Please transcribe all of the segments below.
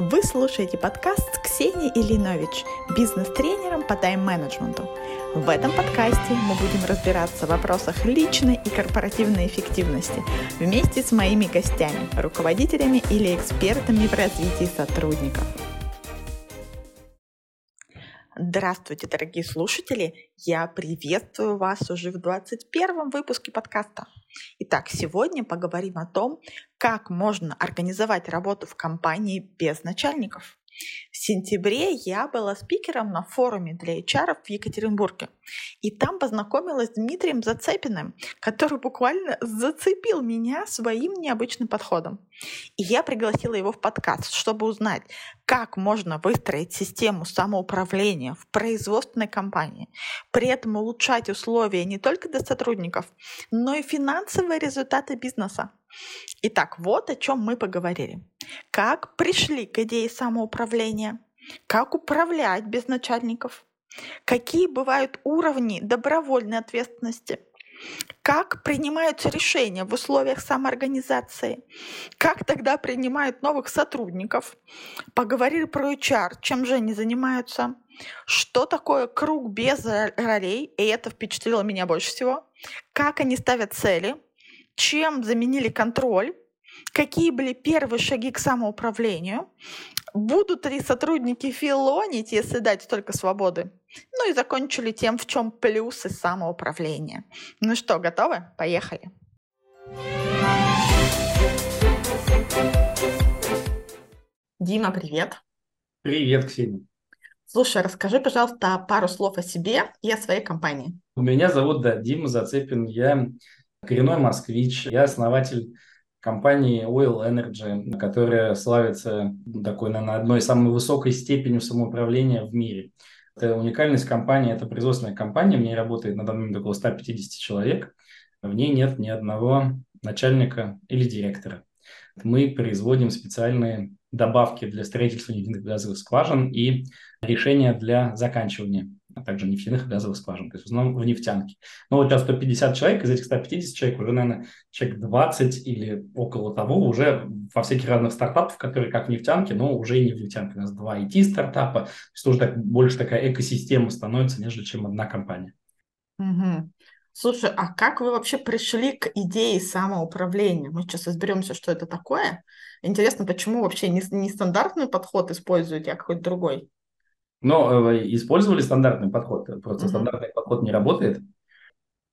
Вы слушаете подкаст с Ксенией Ильинович, бизнес-тренером по тайм-менеджменту. В этом подкасте мы будем разбираться в вопросах личной и корпоративной эффективности вместе с моими гостями, руководителями или экспертами в развитии сотрудников. Здравствуйте, дорогие слушатели! Я приветствую вас уже в 21 выпуске подкаста. Итак, сегодня поговорим о том, как можно организовать работу в компании без начальников. В сентябре я была спикером на форуме для HR в Екатеринбурге. И там познакомилась с Дмитрием Зацепиным, который буквально зацепил меня своим необычным подходом. И я пригласила его в подкаст, чтобы узнать, как можно выстроить систему самоуправления в производственной компании, при этом улучшать условия не только для сотрудников, но и финансовые результаты бизнеса. Итак, вот о чем мы поговорили. Как пришли к идее самоуправления, как управлять без начальников, какие бывают уровни добровольной ответственности, как принимаются решения в условиях самоорганизации, как тогда принимают новых сотрудников, поговорили про HR, чем же они занимаются, что такое круг без ролей, и это впечатлило меня больше всего, как они ставят цели, чем заменили контроль, какие были первые шаги к самоуправлению, будут ли сотрудники филонить, если дать столько свободы. Ну и закончили тем, в чем плюсы самоуправления. Ну что, готовы? Поехали. Дима, привет. Привет, Ксения. Слушай, расскажи, пожалуйста, пару слов о себе и о своей компании. Меня зовут, да, Дима Зацепин. Я коренной москвич. Я основатель компании Oil Energy, которая славится такой, наверное, одной самой высокой степенью самоуправления в мире. Это уникальность компании, это производственная компания, в ней работает на данный момент около 150 человек. В ней нет ни одного начальника или директора. Мы производим специальные добавки для строительства нефтяных газовых скважин и решения для заканчивания а также нефтяных и газовых скважин, то есть в основном в нефтянке. Но вот сейчас 150 человек, из этих 150 человек уже, наверное, человек 20 или около того уже во всяких разных стартапах, которые как в нефтянке, но уже и не в нефтянке. У нас два IT-стартапа, то есть уже так, больше такая экосистема становится, нежели чем одна компания. Угу. Слушай, а как вы вообще пришли к идее самоуправления? Мы сейчас разберемся, что это такое. Интересно, почему вообще не, не стандартный подход используете, а какой-то другой? Но э, использовали стандартный подход, просто mm-hmm. стандартный подход не работает.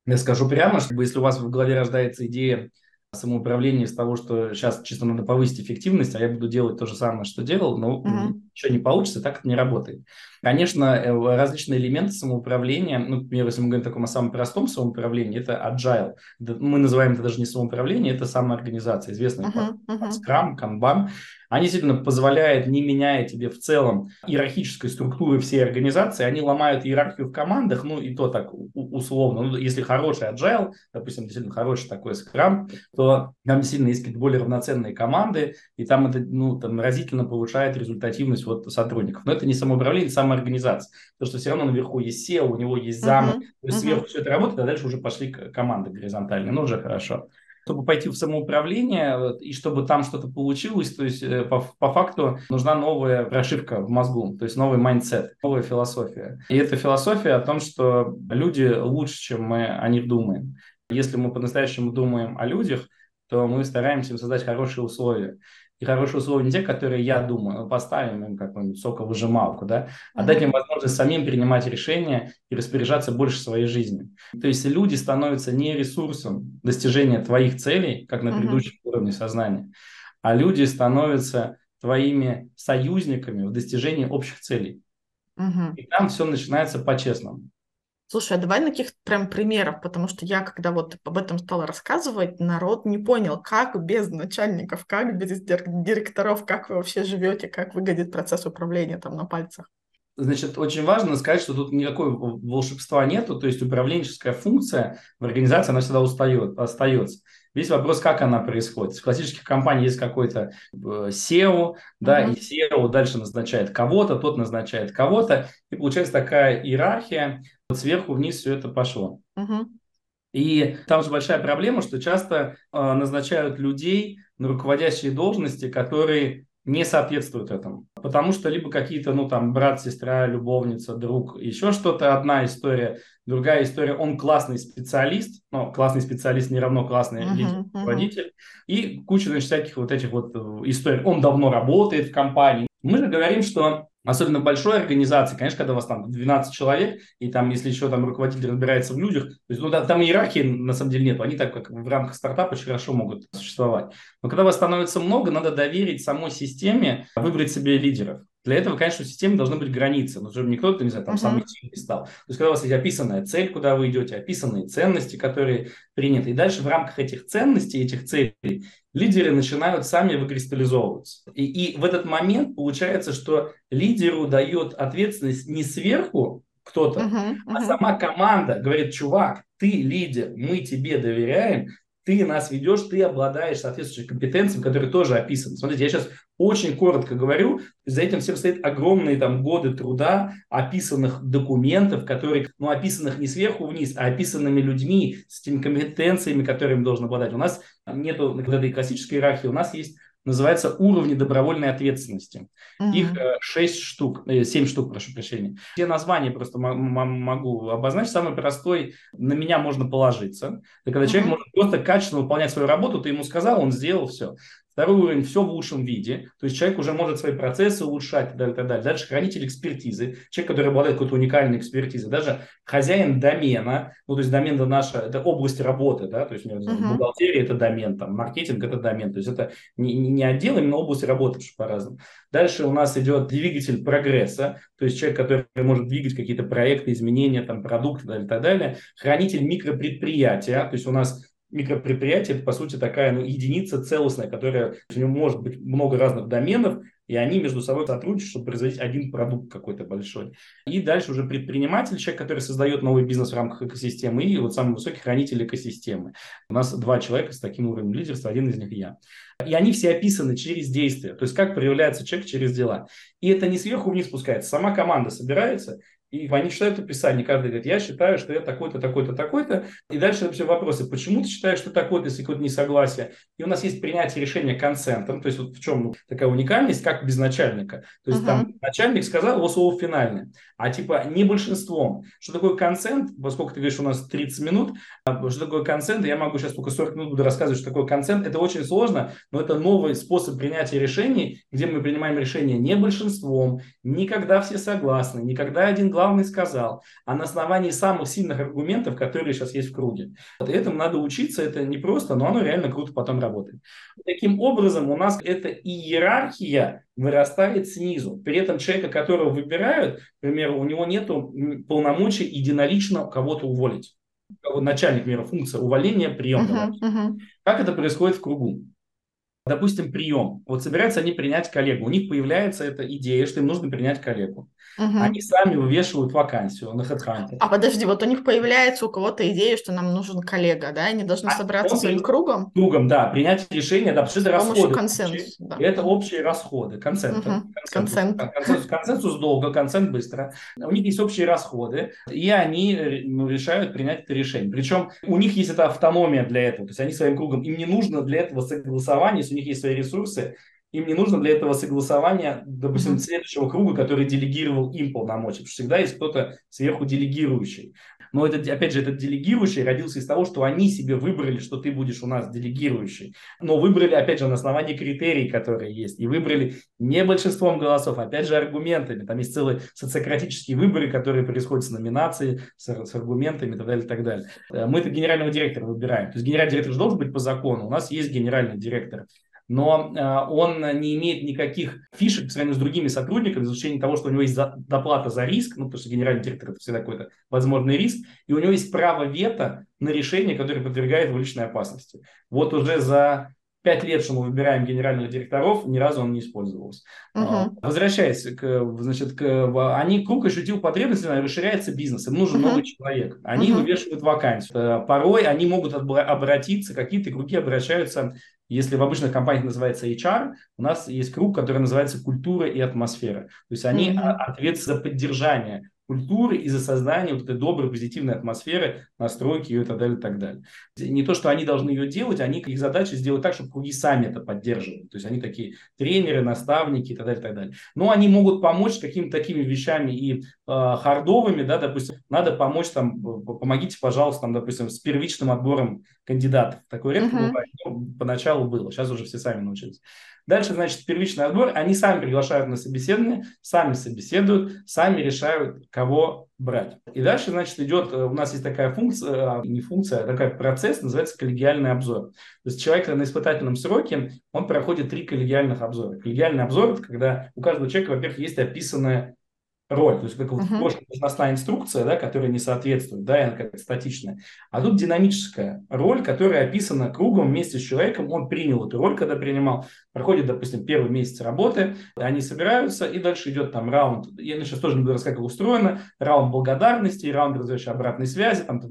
Я скажу прямо, что если у вас в голове рождается идея самоуправления с того, что сейчас чисто надо повысить эффективность, а я буду делать то же самое, что делал, но mm-hmm. ничего не получится, так это не работает. Конечно, э, различные элементы самоуправления, ну, например, если мы говорим о таком о самом простом самоуправлении, это agile. Мы называем это даже не самоуправление, это самоорганизация, известная uh-huh, uh-huh. Scrum, Kanban. Они действительно позволяют, не меняя тебе в целом иерархической структуры всей организации, они ломают иерархию в командах, ну и то так условно. Ну, если хороший agile, допустим, действительно хороший такой Scrum, то там действительно есть какие-то более равноценные команды, и там это ну, там разительно повышает результативность вот сотрудников. Но это не самоуправление, это самоорганизация. Потому что все равно наверху есть SEO, у него есть замы, uh-huh, то есть uh-huh. сверху все это работает, а дальше уже пошли команды горизонтальные, ну уже хорошо чтобы пойти в самоуправление и чтобы там что-то получилось, то есть э, по, по факту нужна новая прошивка в мозгу, то есть новый mindset, новая философия. И эта философия о том, что люди лучше, чем мы о них думаем. Если мы по-настоящему думаем о людях, то мы стараемся им создать хорошие условия и хорошие условия не те, которые я думаю, поставим им какую-нибудь соковыжималку, да, а дать им возможность самим принимать решения и распоряжаться больше своей жизнью. То есть люди становятся не ресурсом достижения твоих целей, как на предыдущем uh-huh. уровне сознания, а люди становятся твоими союзниками в достижении общих целей. Uh-huh. И там все начинается по-честному. Слушай, а давай на каких прям примеров, потому что я, когда вот об этом стала рассказывать, народ не понял, как без начальников, как без директоров, как вы вообще живете, как выглядит процесс управления там на пальцах. Значит, очень важно сказать, что тут никакой волшебства нету, то есть управленческая функция в организации, она всегда устает, остается. Весь вопрос, как она происходит. В классических компаниях есть какой-то э, SEO, да, mm-hmm. и SEO дальше назначает кого-то, тот назначает кого-то, и получается такая иерархия, вот сверху вниз все это пошло. Uh-huh. И там же большая проблема, что часто э, назначают людей на руководящие должности, которые не соответствуют этому. Потому что либо какие-то, ну, там, брат, сестра, любовница, друг, еще что-то, одна история. Другая история, он классный специалист, но классный специалист не равно классный uh-huh, лидер, руководитель. Uh-huh. И куча, значит, всяких вот этих вот э, историй. Он давно работает в компании. Мы же говорим, что Особенно большой организации, конечно, когда у вас там 12 человек, и там, если еще там руководитель разбирается в людях, то есть, ну, там иерархии на самом деле нет, они так как в рамках стартапа очень хорошо могут существовать. Но когда вас становится много, надо доверить самой системе выбрать себе лидеров. Для этого, конечно, в системе должны быть границы, но чтобы никто, не знаю, там uh-huh. самый сильный стал. То есть, когда у вас есть описанная цель, куда вы идете, описанные ценности, которые приняты, и дальше в рамках этих ценностей, этих целей, лидеры начинают сами выкристаллизовываться. И, и в этот момент получается, что лидеру дает ответственность не сверху кто-то, uh-huh, uh-huh. а сама команда говорит, чувак, ты лидер, мы тебе доверяем, ты нас ведешь, ты обладаешь соответствующими компетенциями, которые тоже описаны. Смотрите, я сейчас очень коротко говорю, за этим всем стоит огромные там годы труда, описанных документов, которые, ну, описанных не сверху вниз, а описанными людьми с теми компетенциями, которыми должен обладать. У нас нету вот этой классической иерархии, у нас есть называется уровни добровольной ответственности. Mm-hmm. Их э, 6 штук, 7 э, штук, прошу прощения. Все названия просто могу обозначить. Самый простой, на меня можно положиться. Это когда mm-hmm. человек может просто качественно выполнять свою работу, ты ему сказал, он сделал все. Второй уровень – все в лучшем виде. То есть человек уже может свои процессы улучшать и так далее. Так далее. Дальше хранитель экспертизы, человек, который обладает какой-то уникальной экспертизой. Даже хозяин домена, ну то есть домен это наша, это область работы, да, то есть uh-huh. бухгалтерия – это домен, там, маркетинг – это домен. То есть это не, не отдел, а именно область работы, по-разному. Дальше у нас идет двигатель прогресса, то есть человек, который может двигать какие-то проекты, изменения, там, продукты и так далее. Хранитель микропредприятия, то есть у нас микропредприятие, это, по сути, такая ну, единица целостная, которая, у него может быть много разных доменов, и они между собой сотрудничают, чтобы производить один продукт какой-то большой. И дальше уже предприниматель, человек, который создает новый бизнес в рамках экосистемы, и вот самый высокий хранитель экосистемы. У нас два человека с таким уровнем лидерства, один из них я. И они все описаны через действия, то есть как проявляется человек через дела. И это не сверху вниз спускается, сама команда собирается и они читают описание, каждый говорит, я считаю, что я такой-то, такой-то, такой-то. И дальше все вопросы, почему ты считаешь, что такой-то, если какое-то несогласие. И у нас есть принятие решения консентом, то есть вот в чем такая уникальность, как без начальника. То есть uh-huh. там начальник сказал, его слово финальное, а типа не большинством. Что такое консент, поскольку ты говоришь, у нас 30 минут, а, что такое консент, я могу сейчас только 40 минут буду рассказывать, что такое консент. Это очень сложно, но это новый способ принятия решений, где мы принимаем решение не большинством, никогда все согласны, никогда один главный сказал, а на основании самых сильных аргументов, которые сейчас есть в круге. Вот этому надо учиться, это не просто, но оно реально круто потом работает. Таким образом, у нас эта иерархия вырастает снизу. При этом человека, которого выбирают, к примеру, у него нет полномочий единолично кого-то уволить. Начальник, например, функция увольнения, прием. Uh-huh, uh-huh. Как это происходит в кругу? Допустим, прием. Вот собираются они принять коллегу. У них появляется эта идея, что им нужно принять коллегу. Угу. Они сами вывешивают вакансию на HeadHunter. А подожди, вот у них появляется у кого-то идея, что нам нужен коллега, да? Они должны а собраться своим кругом? Кругом, да. Принять решение, да, потому что это расходы. консенсуса. Да. Это общие расходы. Консент. Угу. Консент. Консенсус, консенсус долго, консент быстро. У них есть общие расходы, и они ну, решают принять это решение. Причем у них есть эта автономия для этого. То есть они своим кругом, им не нужно для этого согласования, если у них есть свои ресурсы, им не нужно для этого согласования, допустим, следующего круга, который делегировал им полномочия. Потому что всегда есть кто-то сверху делегирующий. Но это, опять же, этот делегирующий родился из того, что они себе выбрали, что ты будешь у нас делегирующий. Но выбрали, опять же, на основании критерий, которые есть. И выбрали не большинством голосов, опять же, аргументами. Там есть целые социократические выборы, которые происходят с номинацией, с, с аргументами и так далее, и так далее. Э, мы это генерального директора выбираем. То есть генеральный директор же должен быть по закону. У нас есть генеральный директор но э, он не имеет никаких фишек по сравнению с другими сотрудниками, за исключением того, что у него есть доплата за риск, ну, потому что генеральный директор – это всегда какой-то возможный риск, и у него есть право вето на решение, которое подвергает его личной опасности. Вот уже за пять лет, что мы выбираем генеральных директоров, ни разу он не использовался. Uh-huh. Возвращаясь к, значит, к, они круг ощутил потребность, расширяется бизнес, им нужен uh-huh. новый человек. Они uh-huh. вывешивают вакансию. Порой они могут обратиться, какие-то круги обращаются если в обычных компаниях называется HR, у нас есть круг, который называется культура и атмосфера. То есть они mm-hmm. ответственны за поддержание культуры и за создание вот этой доброй, позитивной атмосферы, настройки ее и так далее, и так далее. Не то, что они должны ее делать, они, их задача сделать так, чтобы круги сами это поддерживали. То есть они такие тренеры, наставники и так далее, и так далее. Но они могут помочь какими-то такими вещами и э, хардовыми, да, допустим, надо помочь там, помогите, пожалуйста, там, допустим, с первичным отбором кандидатов. Такое редко uh-huh. бывает, но поначалу было, сейчас уже все сами научились. Дальше, значит, первичный отбор, они сами приглашают на собеседование, сами собеседуют, сами решают, кого брать. И дальше, значит, идет, э, у нас есть такая функция, э, не функция, а такой процесс, называется коллегиальный обзор. То есть человек на испытательном сроке, он проходит три коллегиальных обзора. Коллегиальный обзор – это когда у каждого человека, во-первых, есть описанная роль. То есть как uh-huh. вот должностная инструкция, да, которая не соответствует, да, она как статичная. А тут динамическая роль, которая описана кругом вместе с человеком. Он принял эту роль, когда принимал. Проходит, допустим, первый месяц работы, они собираются, и дальше идет там раунд. Я сейчас тоже не буду рассказывать, как устроено. Раунд благодарности, раунд разрешающей обратной связи. Там,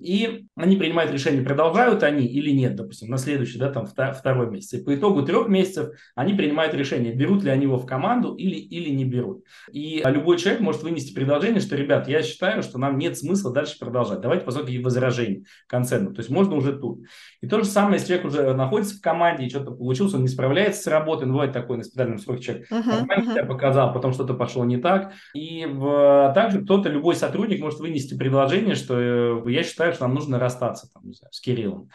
и они принимают решение, продолжают они или нет, допустим, на следующий, да, там второй месяц. И по итогу трех месяцев они принимают решение, берут ли они его в команду или, или не берут. И любой человек может вынести предложение, что, ребят, я считаю, что нам нет смысла дальше продолжать. Давайте посмотрим возражений концерну. То есть можно уже тут. И то же самое, если человек уже находится в команде и что-то получился, он не справляется с работой, ну, бывает такой на испытательном сроке человек uh-huh, uh-huh. себя показал, потом что-то пошло не так. И в, также кто-то, любой сотрудник может вынести предложение, что э, я считаю, что нам нужно расстаться там, не знаю, с Кириллом.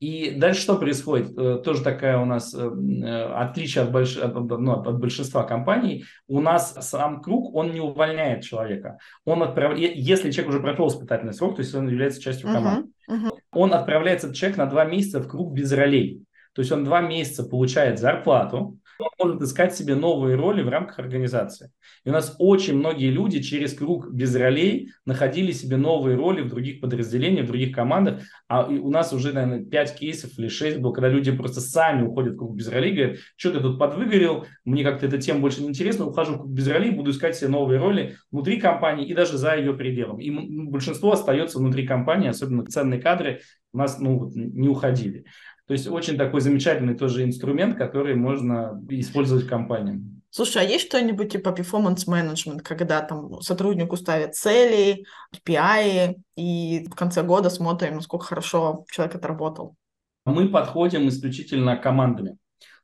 И дальше что происходит? Э, тоже такая у нас э, э, отличие от, больш... ну, от большинства компаний. У нас сам круг, он не увольняет человека. Он отправляет, если человек уже прошел испытательный срок, то есть он является частью команды, uh-huh, uh-huh. он отправляется человек на два месяца в круг без ролей. То есть он два месяца получает зарплату, он может искать себе новые роли в рамках организации. И у нас очень многие люди через круг без ролей находили себе новые роли в других подразделениях, в других командах. А у нас уже, наверное, 5 кейсов или 6 было, когда люди просто сами уходят в круг без ролей, говорят, что ты тут подвыгорел, мне как-то эта тема больше не интересна, ухожу в круг без ролей, буду искать себе новые роли внутри компании и даже за ее пределом. И большинство остается внутри компании, особенно ценные кадры, у нас ну, не уходили. То есть очень такой замечательный тоже инструмент, который можно использовать компаниям. Слушай, а есть что-нибудь типа performance management, когда там сотруднику ставят цели, KPI, и в конце года смотрим, насколько хорошо человек отработал? Мы подходим исключительно командами.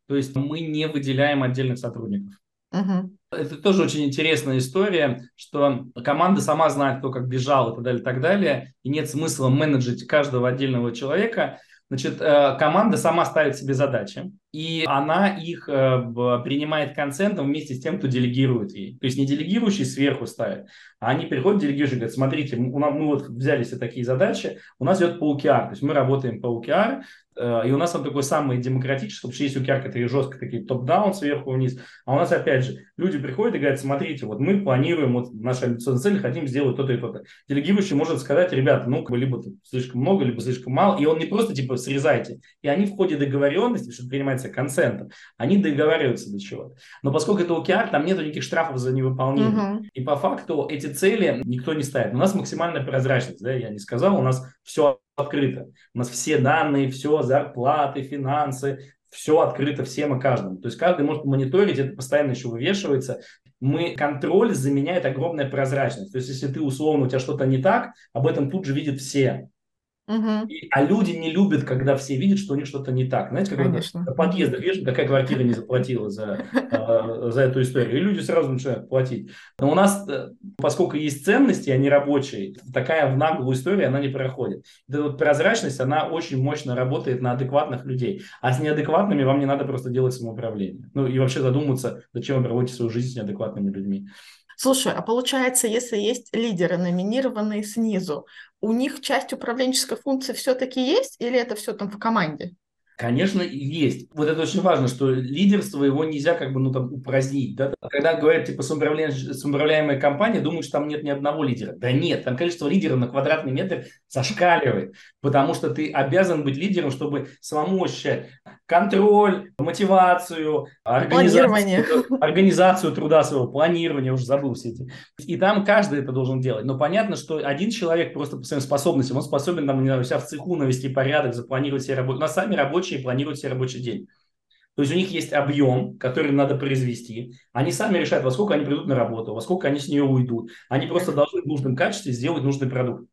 То есть мы не выделяем отдельных сотрудников. Угу. Это тоже очень интересная история, что команда сама знает, кто как бежал и так далее, и так далее, и нет смысла менеджить каждого отдельного человека. Значит, э, команда сама ставит себе задачи, и она их э, принимает консентом вместе с тем, кто делегирует ей. То есть не делегирующий сверху ставит, а они приходят, делегирующие, говорят, смотрите, мы, мы вот взяли себе такие задачи, у нас идет по OKR, то есть мы работаем по OKR, и у нас он такой самый демократический, потому что есть OKR, которые жестко такие топ-даун, сверху вниз. А у нас, опять же, люди приходят и говорят, смотрите, вот мы планируем, вот наши амбициозные цели, хотим сделать то-то и то-то. Делегирующий может сказать, ребята, ну, либо слишком много, либо слишком мало. И он не просто типа срезайте. И они в ходе договоренности, что принимается консентом, они договариваются до чего-то. Но поскольку это OKR, там нет никаких штрафов за невыполнение. Uh-huh. И по факту эти цели никто не ставит. У нас максимальная прозрачность, да, я не сказал, у нас все открыто. У нас все данные, все, зарплаты, финансы, все открыто всем и каждому. То есть каждый может мониторить, это постоянно еще вывешивается. Мы, контроль заменяет огромная прозрачность. То есть если ты условно, у тебя что-то не так, об этом тут же видят все. Угу. И, а люди не любят, когда все видят, что у них что-то не так. Знаете, когда Конечно. на подъездах видишь, какая квартира не заплатила за, э, за эту историю, и люди сразу начинают платить. Но у нас, э, поскольку есть ценности, они рабочие, такая в наглую историю, она не проходит. Эта вот прозрачность, она очень мощно работает на адекватных людей. А с неадекватными вам не надо просто делать самоуправление. Ну и вообще задуматься, зачем вы проводите свою жизнь с неадекватными людьми. Слушай, а получается, если есть лидеры, номинированные снизу, у них часть управленческой функции все-таки есть или это все там в команде? Конечно, есть. Вот это очень важно, что лидерство его нельзя как бы ну, там, упразднить. Да? Когда говорят, типа, самоуправляемая компания, думают, что там нет ни одного лидера. Да нет, там количество лидеров на квадратный метр зашкаливает, потому что ты обязан быть лидером, чтобы самому ощущать контроль, мотивацию, организацию, организацию труда своего, планирование, уже забыл все эти. И там каждый это должен делать. Но понятно, что один человек просто по своим способностям, он способен там, не знаю, себя в цеху навести порядок, запланировать себе работу. На сами рабочие планируют себе рабочий день. То есть у них есть объем, который надо произвести. Они сами решают, во сколько они придут на работу, во сколько они с нее уйдут. Они просто должны в нужном качестве сделать нужный продукт.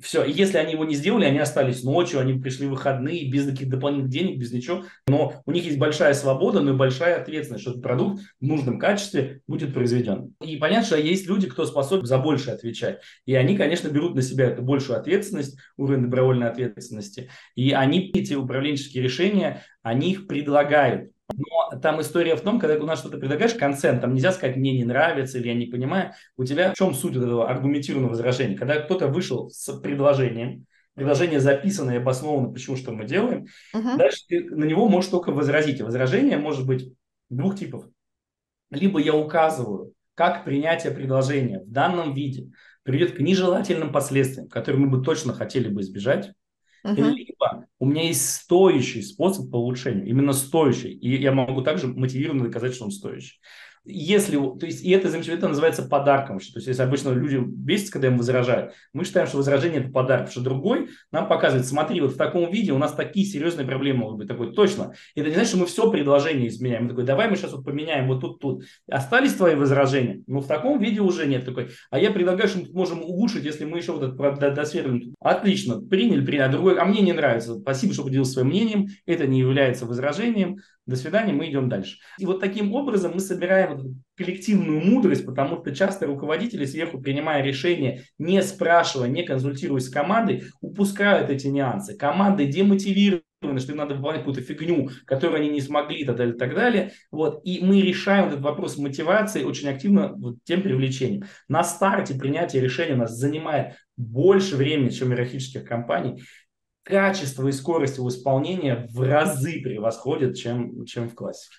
Все, и если они его не сделали, они остались ночью, они пришли в выходные без каких-то дополнительных денег, без ничего. Но у них есть большая свобода, но и большая ответственность, что этот продукт в нужном качестве будет произведен. И понятно, что есть люди, кто способен за больше отвечать. И они, конечно, берут на себя эту большую ответственность, уровень добровольной ответственности. И они эти управленческие решения, они их предлагают. Но там история в том, когда у нас что-то предлагаешь, консент, там нельзя сказать, мне не нравится или я не понимаю. У тебя в чем суть этого аргументированного возражения? Когда кто-то вышел с предложением, предложение записано и обосновано, почему что мы делаем, uh-huh. дальше ты на него можешь только возразить. И возражение может быть двух типов. Либо я указываю, как принятие предложения в данном виде приведет к нежелательным последствиям, которые мы бы точно хотели бы избежать, Uh-huh. Либо у меня есть стоящий способ по улучшению, именно стоящий, и я могу также мотивированно доказать, что он стоящий если, то есть, и это, это называется подарком. То есть, если обычно люди бесятся, когда им возражают, мы считаем, что возражение – это подарок, потому что другой нам показывает, смотри, вот в таком виде у нас такие серьезные проблемы могут быть. Такой, точно. Это не значит, что мы все предложение изменяем. Мы такой, давай мы сейчас вот поменяем вот тут, тут. Остались твои возражения? Ну, в таком виде уже нет. Такой, а я предлагаю, что мы можем улучшить, если мы еще вот это досверлим. Отлично, приняли, приняли. А другой, а мне не нравится. Спасибо, что поделился своим мнением. Это не является возражением до свидания, мы идем дальше. И вот таким образом мы собираем коллективную мудрость, потому что часто руководители сверху, принимая решения, не спрашивая, не консультируясь с командой, упускают эти нюансы. Команды демотивируют что им надо выполнять какую-то фигню, которую они не смогли, и так далее, и так далее. Вот. И мы решаем этот вопрос мотивации очень активно вот тем привлечением. На старте принятие решения у нас занимает больше времени, чем иерархических компаний качество и скорость его исполнения в разы превосходит, чем, чем в классе.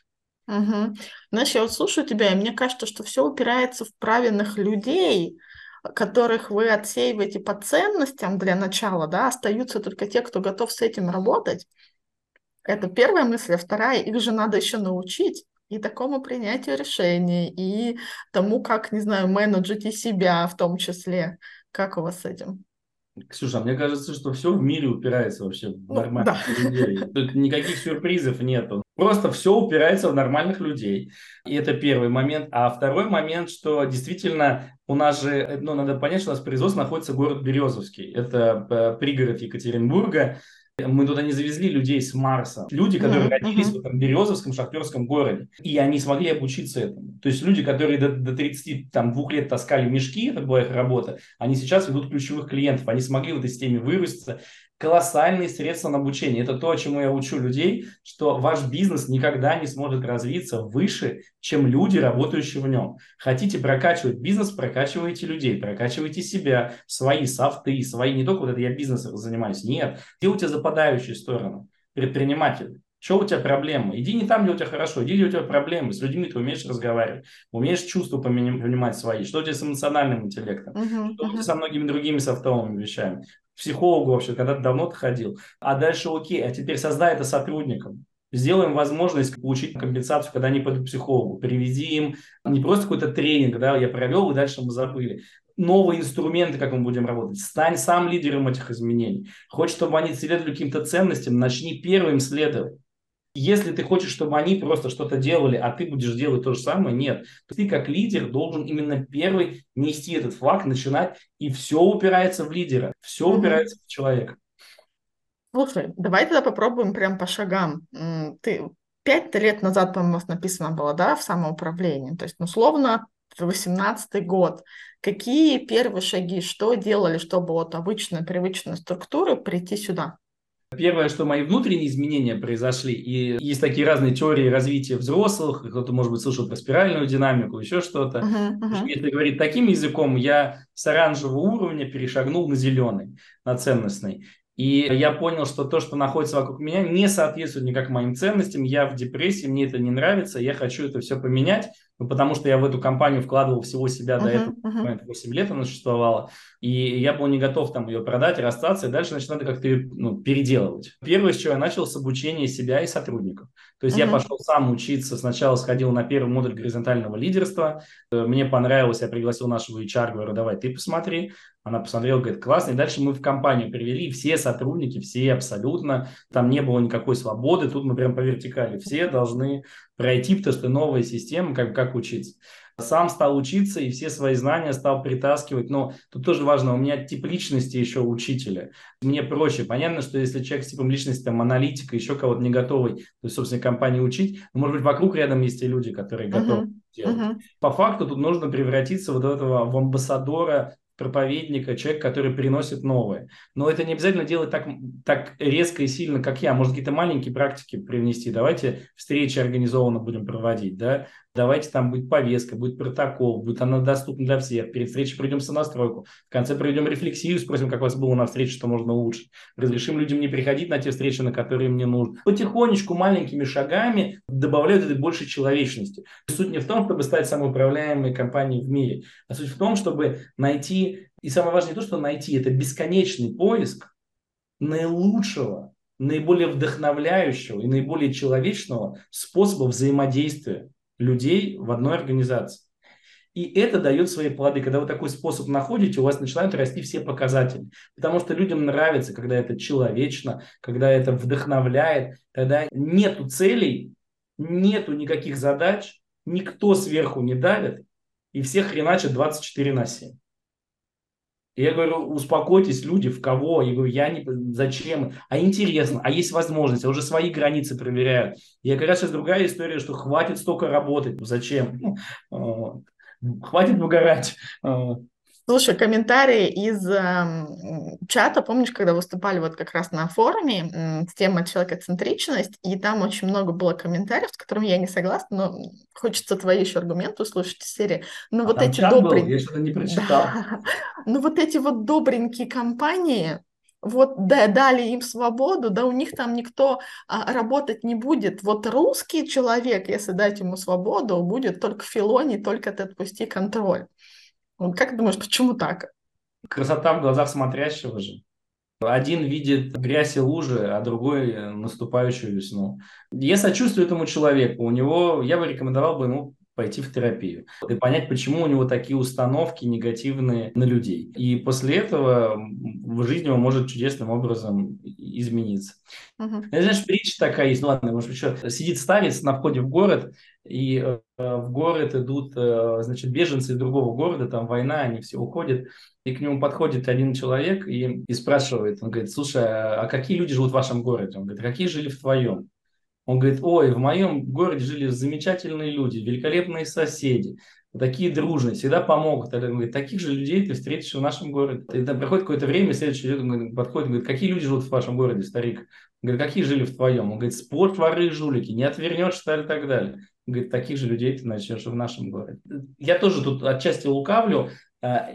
Угу. Знаешь, я вот слушаю тебя, и мне кажется, что все упирается в правильных людей, которых вы отсеиваете по ценностям для начала, да, остаются только те, кто готов с этим работать. Это первая мысль. А вторая, их же надо еще научить и такому принятию решений, и тому, как, не знаю, менеджить и себя в том числе. Как у вас с этим? Ксюша, мне кажется, что все в мире упирается вообще в ну, нормальных да. людей. Тут никаких сюрпризов нету. Просто все упирается в нормальных людей. И это первый момент. А второй момент, что действительно у нас же, ну, надо понять, что у нас производство находится город Березовский. Это э, пригород Екатеринбурга. Мы туда не завезли людей с Марса. Люди, которые uh-huh, родились в этом Березовском шахтерском городе. И они смогли обучиться этому. То есть люди, которые до, до 32 лет таскали мешки, это была их работа, они сейчас ведут ключевых клиентов. Они смогли в этой системе вырасться колоссальные средства на обучение. Это то, чему я учу людей, что ваш бизнес никогда не сможет развиться выше, чем люди, работающие в нем. Хотите прокачивать бизнес, прокачивайте людей, прокачивайте себя, свои софты, свои, не только вот это я бизнесом занимаюсь, нет. Где у тебя западающие стороны? Предприниматель. Что у тебя проблемы? Иди не там, где у тебя хорошо, иди, где у тебя проблемы. С людьми ты умеешь разговаривать, умеешь чувства понимать свои. Что у тебя с эмоциональным интеллектом? Uh-huh, что у тебя со многими другими софтовыми вещами? Психологу вообще, когда-то давно ты ходил. А дальше окей, а теперь создай это сотрудникам. Сделаем возможность получить компенсацию, когда они пойдут к психологу. Приведи им не просто какой-то тренинг, да, я провел, и дальше мы забыли. Новые инструменты, как мы будем работать. Стань сам лидером этих изменений. Хочешь, чтобы они следовали каким-то ценностям, начни первым следовать. Если ты хочешь, чтобы они просто что-то делали, а ты будешь делать то же самое, нет. Ты как лидер должен именно первый нести этот флаг, начинать, и все упирается в лидера, все mm-hmm. упирается в человека. Слушай, давай тогда попробуем прям по шагам. Ты пять лет назад, по-моему, написано было, да, в самоуправлении. То есть, ну, условно, 18 год. Какие первые шаги, что делали, чтобы от обычной, привычной структуры прийти сюда? Первое, что мои внутренние изменения произошли, и есть такие разные теории развития взрослых, кто-то, может быть, слышал про спиральную динамику, еще что-то. Uh-huh, uh-huh. Если говорить таким языком, я с оранжевого уровня перешагнул на зеленый, на ценностный. И я понял, что то, что находится вокруг меня, не соответствует никак моим ценностям. Я в депрессии, мне это не нравится, я хочу это все поменять. Ну, потому что я в эту компанию вкладывал всего себя uh-huh, до этого, uh-huh. 8 лет она существовала, и я был не готов там ее продать, расстаться, и дальше, значит, надо как-то ее ну, переделывать. Первое, с чего я начал, с обучения себя и сотрудников. То есть uh-huh. я пошел сам учиться, сначала сходил на первый модуль горизонтального лидерства, мне понравилось, я пригласил нашего HR, говорю, давай ты посмотри, она посмотрела, говорит, классно. И дальше мы в компанию привели все сотрудники, все абсолютно. Там не было никакой свободы. Тут мы прям по вертикали. Все должны пройти, потому что новая система, как, как учиться. Сам стал учиться и все свои знания стал притаскивать. Но тут тоже важно, у меня тип личности еще учителя. Мне проще. Понятно, что если человек с типом личности, там, аналитика, еще кого-то не готовый, то есть, собственно, компании учить, но, может быть, вокруг рядом есть и люди, которые готовы uh-huh. делать. Uh-huh. По факту тут нужно превратиться вот этого в амбассадора проповедника, человек, который приносит новое. Но это не обязательно делать так, так резко и сильно, как я. Может, какие-то маленькие практики привнести. Давайте встречи организованно будем проводить, да. Давайте там будет повестка, будет протокол, будет она доступна для всех. Перед встречей пройдем сонастройку. В конце проведем рефлексию, спросим, как у вас было на встрече, что можно улучшить. Разрешим людям не приходить на те встречи, на которые им не нужно. Потихонечку, маленькими шагами добавляют этой больше человечности. Суть не в том, чтобы стать самоуправляемой компанией в мире, а суть в том, чтобы найти, и самое важное не то, что найти, это бесконечный поиск наилучшего, наиболее вдохновляющего и наиболее человечного способа взаимодействия людей в одной организации. И это дает свои плоды. Когда вы такой способ находите, у вас начинают расти все показатели. Потому что людям нравится, когда это человечно, когда это вдохновляет. Тогда нету целей, нету никаких задач, никто сверху не давит, и всех хреначат 24 на 7. И я говорю, успокойтесь, люди, в кого? Я говорю, я не... Зачем? А интересно, а есть возможность, а уже свои границы проверяют. Я говорю, сейчас другая история, что хватит столько работать. Зачем? Хватит выгорать. Слушай, комментарии из э, чата, помнишь, когда выступали вот как раз на форуме э, с темой человекоцентричность, и там очень много было комментариев, с которыми я не согласна, но хочется твои еще аргументы услышать из серии. Ну а вот эти добренькие... Я что-то не прочитал. Да. Ну вот эти вот добренькие компании, вот да, дали им свободу, да у них там никто а, работать не будет. Вот русский человек, если дать ему свободу, будет только филони, только ты отпусти контроль. Вот как думаешь, почему так? Красота в глазах смотрящего же. Один видит грязь и лужи, а другой наступающую весну. Я сочувствую этому человеку. У него, я бы рекомендовал бы ему пойти в терапию и понять, почему у него такие установки негативные на людей. И после этого в жизни его может чудесным образом измениться. Uh-huh. Знаешь, притча такая есть, ну ладно, может еще сидит старец на входе в город, и э, в город идут, э, значит, беженцы из другого города, там война, они все уходят, и к нему подходит один человек и, и спрашивает, он говорит, слушай, а, а какие люди живут в вашем городе? Он говорит, какие жили в твоем? Он говорит, ой, в моем городе жили замечательные люди, великолепные соседи, такие дружные, всегда помогут. Он говорит, таких же людей ты встретишь в нашем городе. И там проходит какое-то время, следующий человек подходит, говорит, какие люди живут в вашем городе, старик? Он говорит, какие жили в твоем? Он говорит, спорт, воры и жулики, не отвернешь, и так далее. Он говорит, таких же людей ты начнешь в нашем городе. Я тоже тут отчасти лукавлю. А,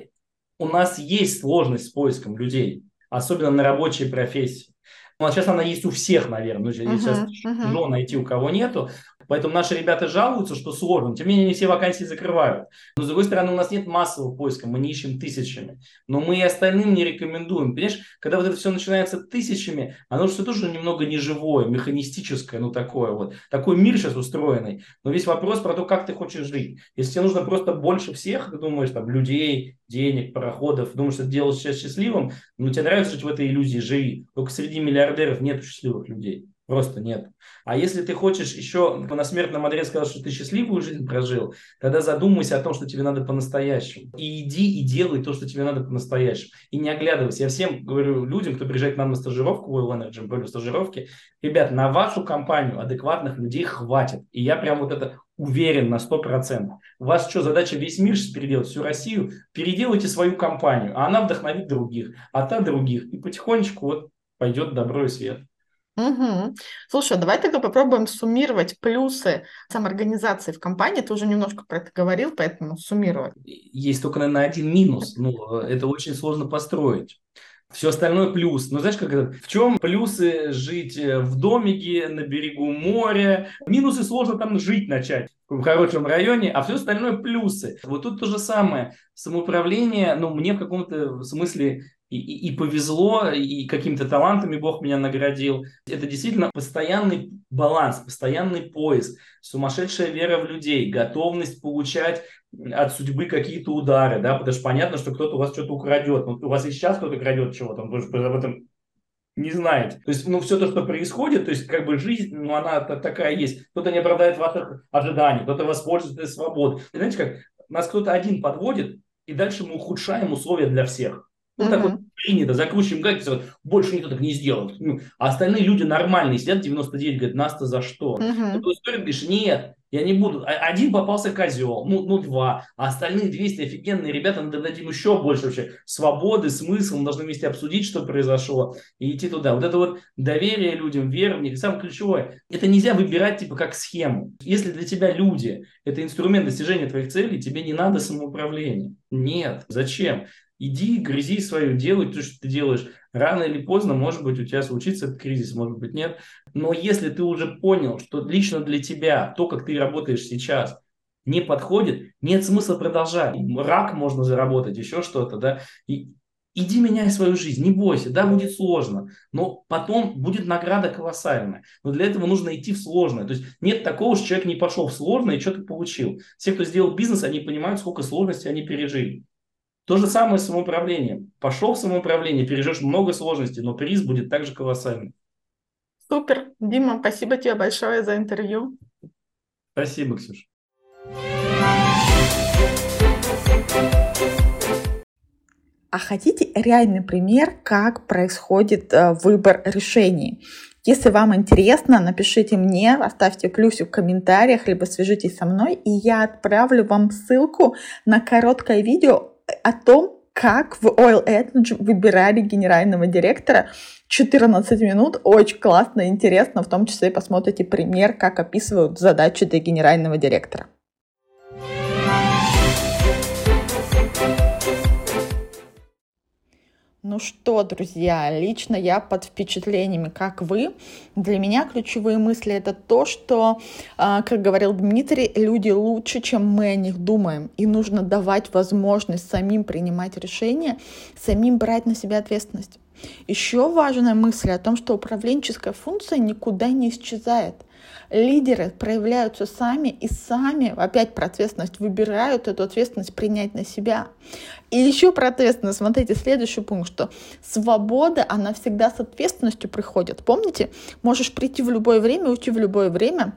у нас есть сложность с поиском людей, особенно на рабочей профессии. Сейчас она есть у всех, наверное. Ну, сейчас uh-huh, uh-huh. найти, у кого нету. Поэтому наши ребята жалуются, что сложно. Тем не менее, не все вакансии закрывают. Но, с другой стороны, у нас нет массового поиска, мы не ищем тысячами. Но мы и остальным не рекомендуем. Понимаешь, когда вот это все начинается тысячами, оно все тоже немного неживое, механистическое, ну такое вот. Такой мир сейчас устроенный. Но весь вопрос про то, как ты хочешь жить. Если тебе нужно просто больше всех, ты думаешь, там, людей, денег, пароходов, думаешь, что ты себя счастливым, но тебе нравится жить в этой иллюзии, живи. Только среди миллиардеров нет счастливых людей. Просто нет. А если ты хочешь еще на смертном одре сказать, что ты счастливую жизнь прожил, тогда задумайся о том, что тебе надо по-настоящему. И иди и делай то, что тебе надо по-настоящему. И не оглядывайся. Я всем говорю людям, кто приезжает к нам на стажировку, в Energy, говорю, стажировки, ребят, на вашу компанию адекватных людей хватит. И я прям вот это уверен на 100%. У вас что, задача весь мир переделать, всю Россию? Переделайте свою компанию, а она вдохновит других, а та других. И потихонечку вот пойдет добро и свет. Угу. Слушай, давай тогда попробуем суммировать плюсы самоорганизации в компании. Ты уже немножко про это говорил, поэтому суммировать. Есть только, наверное, один минус. Ну, это очень сложно построить. Все остальное плюс. Но знаешь, как это? В чем плюсы жить э, в домике на берегу моря? Минусы сложно там жить начать в хорошем районе, а все остальное плюсы. Вот тут то же самое. Самоуправление, ну, мне в каком-то смысле и, и, и повезло, и какими-то талантами Бог меня наградил. Это действительно постоянный баланс, постоянный поиск, сумасшедшая вера в людей, готовность получать от судьбы какие-то удары, да, потому что понятно, что кто-то у вас что-то украдет. Ну, у вас и сейчас кто-то крадет чего-то, он тоже об этом не знаете. То есть, ну, все то, что происходит, то есть, как бы жизнь, ну, она такая есть. Кто-то не оправдает ваших ожиданий, кто-то воспользуется свободой. И знаете, как нас кто-то один подводит, и дальше мы ухудшаем условия для всех. Ну, uh-huh. так вот принято, закручиваем гайки, больше никто так не сделает. Ну, а остальные люди нормальные сидят 99, говорят, нас-то за что? Uh-huh. Кто историк говоришь, нет, я не буду. А, один попался козел, ну, ну два, а остальные 200 офигенные ребята, надо дать им еще больше вообще свободы, смысл, мы должны вместе обсудить, что произошло, и идти туда. Вот это вот доверие людям, вера в них, самое ключевое, это нельзя выбирать типа как схему. Если для тебя люди – это инструмент достижения твоих целей, тебе не надо самоуправление. Нет, зачем? Иди, грызи свое, делай то, что ты делаешь. Рано или поздно, может быть, у тебя случится этот кризис, может быть, нет. Но если ты уже понял, что лично для тебя то, как ты работаешь сейчас, не подходит, нет смысла продолжать. Рак можно заработать, еще что-то, да. И иди меняй свою жизнь, не бойся, да, будет сложно, но потом будет награда колоссальная. Но для этого нужно идти в сложное. То есть нет такого, что человек не пошел в сложное и что-то получил. Все, кто сделал бизнес, они понимают, сколько сложностей они пережили. То же самое с самоуправлением. Пошел в самоуправление, переживешь много сложностей, но приз будет также колоссальный. Супер. Дима, спасибо тебе большое за интервью. Спасибо, Ксюша. А хотите реальный пример, как происходит э, выбор решений? Если вам интересно, напишите мне, оставьте плюсик в комментариях, либо свяжитесь со мной, и я отправлю вам ссылку на короткое видео о том, как в Oil Energy выбирали генерального директора. 14 минут, очень классно интересно, в том числе посмотрите пример, как описывают задачи для генерального директора. Ну что, друзья, лично я под впечатлениями, как вы. Для меня ключевые мысли это то, что, а, как говорил Дмитрий, люди лучше, чем мы о них думаем. И нужно давать возможность самим принимать решения, самим брать на себя ответственность. Еще важная мысль о том, что управленческая функция никуда не исчезает – Лидеры проявляются сами и сами, опять про ответственность, выбирают эту ответственность принять на себя. И еще про ответственность, смотрите, следующий пункт, что свобода, она всегда с ответственностью приходит. Помните, можешь прийти в любое время, уйти в любое время,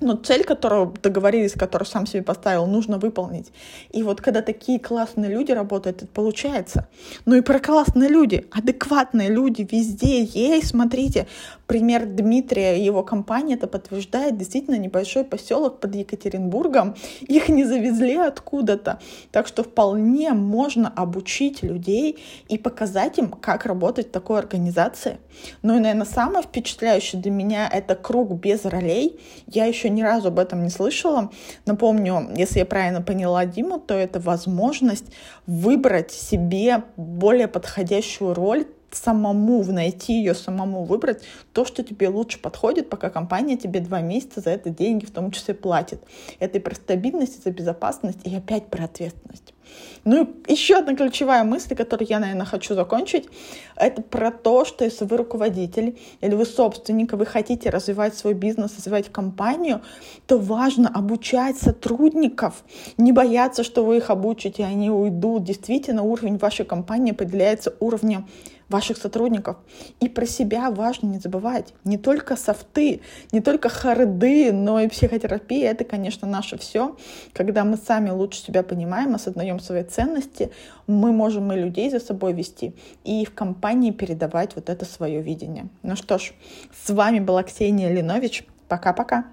но цель, которую договорились, которую сам себе поставил, нужно выполнить. И вот когда такие классные люди работают, это получается. Ну и про классные люди, адекватные люди везде есть. Смотрите, пример Дмитрия и его компания это подтверждает. Действительно, небольшой поселок под Екатеринбургом. Их не завезли откуда-то. Так что вполне можно обучить людей и показать им, как работать в такой организации. Ну и, наверное, самое впечатляющее для меня это круг без ролей. Я еще ни разу об этом не слышала. Напомню, если я правильно поняла Диму, то это возможность выбрать себе более подходящую роль самому найти ее, самому выбрать то, что тебе лучше подходит, пока компания тебе два месяца за это деньги в том числе платит. Это и про стабильность, и за безопасность, и опять про ответственность. Ну и еще одна ключевая мысль, которую я, наверное, хочу закончить, это про то, что если вы руководитель или вы собственник, и вы хотите развивать свой бизнес, развивать компанию, то важно обучать сотрудников, не бояться, что вы их обучите, и они уйдут. Действительно, уровень вашей компании определяется уровнем ваших сотрудников. И про себя важно не забывать. Не только софты, не только харды, но и психотерапия — это, конечно, наше все. Когда мы сами лучше себя понимаем, осознаем свои ценности, мы можем и людей за собой вести, и в компании передавать вот это свое видение. Ну что ж, с вами была Ксения Линович. Пока-пока.